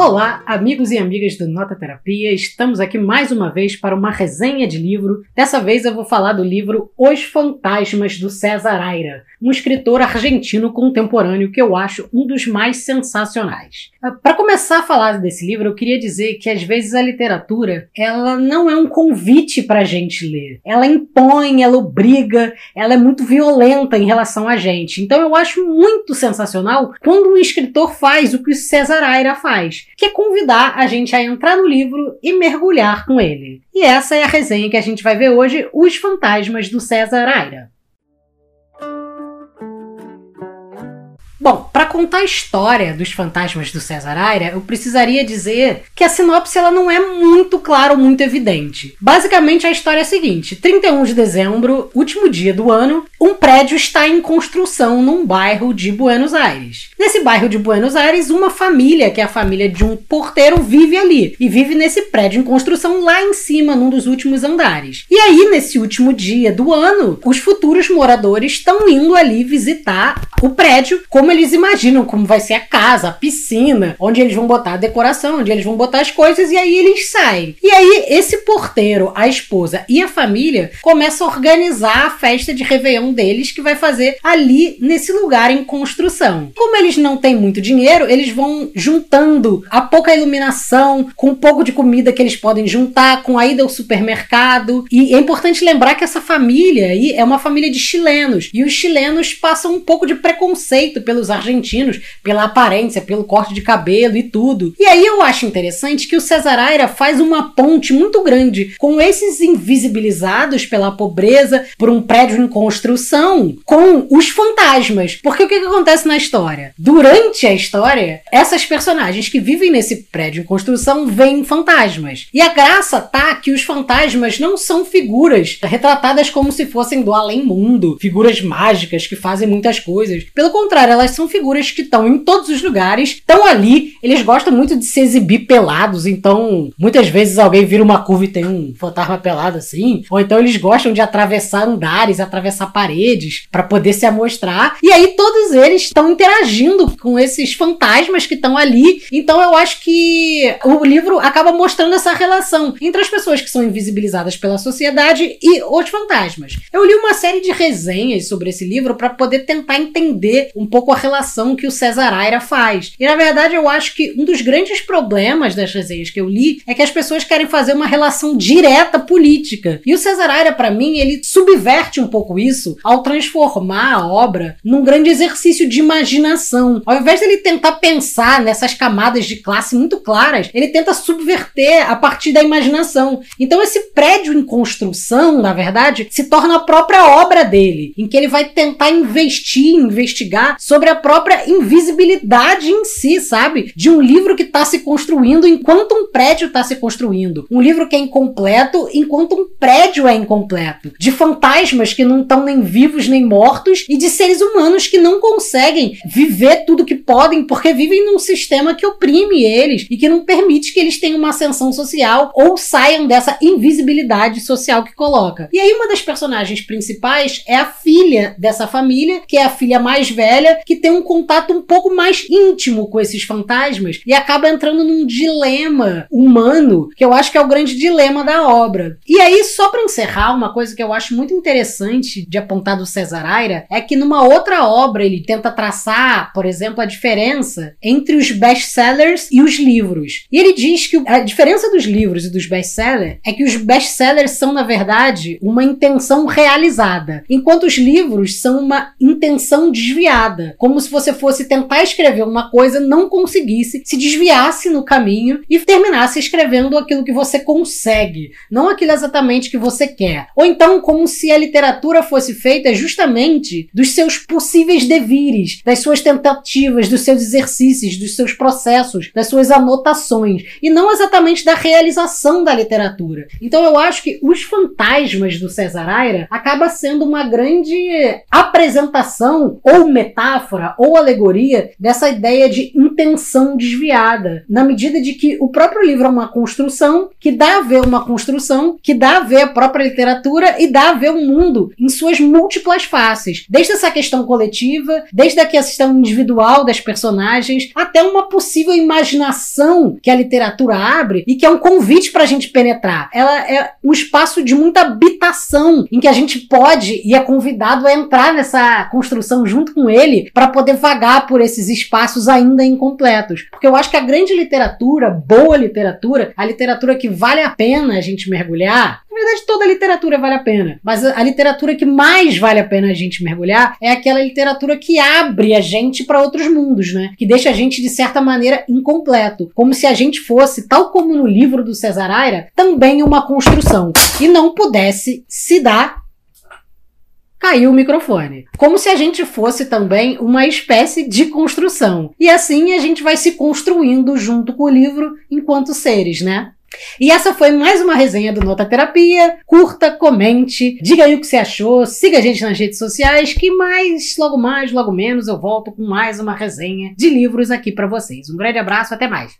Olá, amigos e amigas do Nota Terapia. Estamos aqui mais uma vez para uma resenha de livro. Dessa vez eu vou falar do livro Os Fantasmas do César Aira, um escritor argentino contemporâneo que eu acho um dos mais sensacionais. Ah, para começar a falar desse livro, eu queria dizer que às vezes a literatura, ela não é um convite para a gente ler. Ela impõe, ela obriga, ela é muito violenta em relação a gente. Então eu acho muito sensacional quando um escritor faz o que o César Aira faz que é convidar a gente a entrar no livro e mergulhar com ele. E essa é a resenha que a gente vai ver hoje, Os Fantasmas do César Aira. Bom, para contar a história dos fantasmas do César Aira, eu precisaria dizer que a sinopse ela não é muito clara ou muito evidente. Basicamente, a história é a seguinte: 31 de dezembro, último dia do ano, um prédio está em construção num bairro de Buenos Aires. Nesse bairro de Buenos Aires, uma família, que é a família de um porteiro, vive ali e vive nesse prédio em construção lá em cima, num dos últimos andares. E aí, nesse último dia do ano, os futuros moradores estão indo ali visitar o prédio como eles imaginam como vai ser a casa, a piscina, onde eles vão botar a decoração, onde eles vão botar as coisas, e aí eles saem. E aí, esse porteiro, a esposa e a família começam a organizar a festa de Réveillon deles, que vai fazer ali nesse lugar em construção. Como eles não têm muito dinheiro, eles vão juntando a pouca iluminação, com um pouco de comida que eles podem juntar, com a ida ao supermercado. E é importante lembrar que essa família aí é uma família de chilenos, e os chilenos passam um pouco de preconceito pelo pelos argentinos, pela aparência, pelo corte de cabelo e tudo. E aí eu acho interessante que o Cesar Aira faz uma ponte muito grande com esses invisibilizados pela pobreza, por um prédio em construção, com os fantasmas. Porque o que, que acontece na história? Durante a história, essas personagens que vivem nesse prédio em construção veem fantasmas. E a graça tá que os fantasmas não são figuras retratadas como se fossem do além-mundo, figuras mágicas que fazem muitas coisas. Pelo contrário, elas são figuras que estão em todos os lugares, estão ali, eles gostam muito de se exibir pelados, então muitas vezes alguém vira uma curva e tem um fantasma pelado assim, ou então eles gostam de atravessar andares, atravessar paredes para poder se amostrar, e aí todos eles estão interagindo com esses fantasmas que estão ali, então eu acho que o livro acaba mostrando essa relação entre as pessoas que são invisibilizadas pela sociedade e os fantasmas. Eu li uma série de resenhas sobre esse livro para poder tentar entender um pouco a relação que o César Aira faz. E na verdade eu acho que um dos grandes problemas das resenhas que eu li é que as pessoas querem fazer uma relação direta política. E o César Aira, para mim, ele subverte um pouco isso ao transformar a obra num grande exercício de imaginação. Ao invés dele tentar pensar nessas camadas de classe muito claras, ele tenta subverter a partir da imaginação. Então esse prédio em construção, na verdade, se torna a própria obra dele, em que ele vai tentar investir, investigar sobre a própria invisibilidade em si, sabe? De um livro que está se construindo enquanto um prédio está se construindo. Um livro que é incompleto enquanto um prédio é incompleto. De fantasmas que não estão nem vivos nem mortos e de seres humanos que não conseguem viver tudo que podem porque vivem num sistema que oprime eles e que não permite que eles tenham uma ascensão social ou saiam dessa invisibilidade social que coloca. E aí uma das personagens principais é a filha dessa família, que é a filha mais velha, que tem um contato um pouco mais íntimo com esses fantasmas e acaba entrando num dilema humano, que eu acho que é o grande dilema da obra. E aí, só para encerrar, uma coisa que eu acho muito interessante de apontar do César Aira é que numa outra obra ele tenta traçar, por exemplo, a diferença entre os best-sellers e os livros. E ele diz que a diferença dos livros e dos best-sellers é que os best-sellers são, na verdade, uma intenção realizada, enquanto os livros são uma intenção desviada como se você fosse tentar escrever uma coisa, não conseguisse, se desviasse no caminho e terminasse escrevendo aquilo que você consegue, não aquilo exatamente que você quer. Ou então, como se a literatura fosse feita justamente dos seus possíveis devires, das suas tentativas, dos seus exercícios, dos seus processos, das suas anotações, e não exatamente da realização da literatura. Então eu acho que Os Fantasmas do César Aira acaba sendo uma grande apresentação ou metáfora ou alegoria dessa ideia de intenção desviada, na medida de que o próprio livro é uma construção que dá a ver uma construção, que dá a ver a própria literatura e dá a ver o mundo em suas múltiplas faces, desde essa questão coletiva, desde a questão individual das personagens, até uma possível imaginação que a literatura abre e que é um convite para a gente penetrar. Ela é um espaço de muita habitação em que a gente pode e é convidado a entrar nessa construção junto com ele para poder vagar por esses espaços ainda incompletos. Porque eu acho que a grande literatura, boa literatura, a literatura que vale a pena a gente mergulhar, na verdade toda literatura vale a pena, mas a, a literatura que mais vale a pena a gente mergulhar é aquela literatura que abre a gente para outros mundos, né? Que deixa a gente de certa maneira incompleto, como se a gente fosse, tal como no livro do Cesar Aira, também uma construção e não pudesse se dar caiu o microfone. Como se a gente fosse também uma espécie de construção. E assim a gente vai se construindo junto com o livro enquanto seres, né? E essa foi mais uma resenha do Nota Terapia. Curta, comente, diga aí o que você achou, siga a gente nas redes sociais, que mais, logo mais, logo menos, eu volto com mais uma resenha de livros aqui para vocês. Um grande abraço, até mais.